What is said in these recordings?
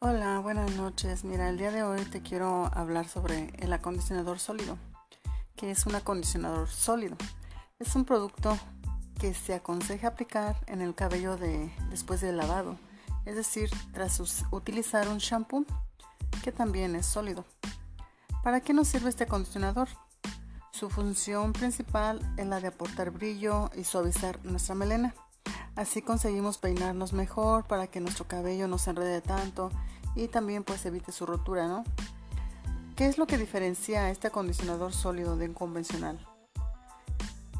Hola, buenas noches. Mira, el día de hoy te quiero hablar sobre el acondicionador sólido. que es un acondicionador sólido? Es un producto que se aconseja aplicar en el cabello de, después del lavado, es decir, tras utilizar un shampoo que también es sólido. ¿Para qué nos sirve este acondicionador? Su función principal es la de aportar brillo y suavizar nuestra melena. Así conseguimos peinarnos mejor para que nuestro cabello no se enrede tanto y también pues evite su rotura, ¿no? ¿Qué es lo que diferencia a este acondicionador sólido de un convencional?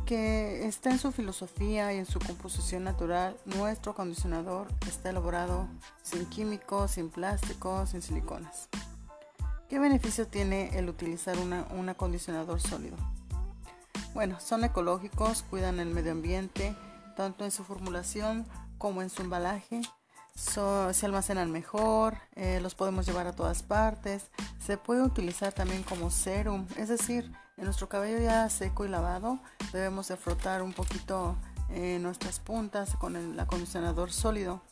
Que está en su filosofía y en su composición natural, nuestro acondicionador está elaborado sin químicos, sin plásticos, sin siliconas. ¿Qué beneficio tiene el utilizar un acondicionador sólido? Bueno, son ecológicos, cuidan el medio ambiente, tanto en su formulación como en su embalaje. se almacenan mejor, eh, los podemos llevar a todas partes. Se puede utilizar también como serum, es decir, en nuestro cabello ya seco y lavado debemos de frotar un poquito eh, nuestras puntas con el acondicionador sólido.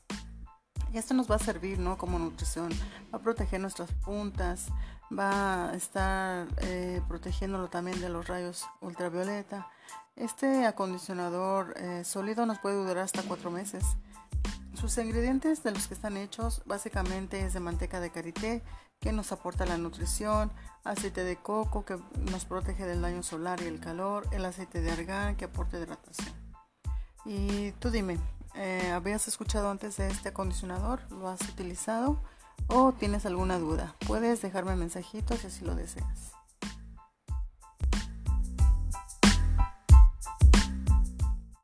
Y esto nos va a servir ¿no? como nutrición, va a proteger nuestras puntas, va a estar eh, protegiéndolo también de los rayos ultravioleta. Este acondicionador eh, sólido nos puede durar hasta cuatro meses. Sus ingredientes de los que están hechos básicamente es de manteca de karité que nos aporta la nutrición, aceite de coco que nos protege del daño solar y el calor, el aceite de argán que aporta hidratación. Y tú dime, eh, ¿habías escuchado antes de este acondicionador? ¿Lo has utilizado? ¿O tienes alguna duda? Puedes dejarme mensajitos si así lo deseas.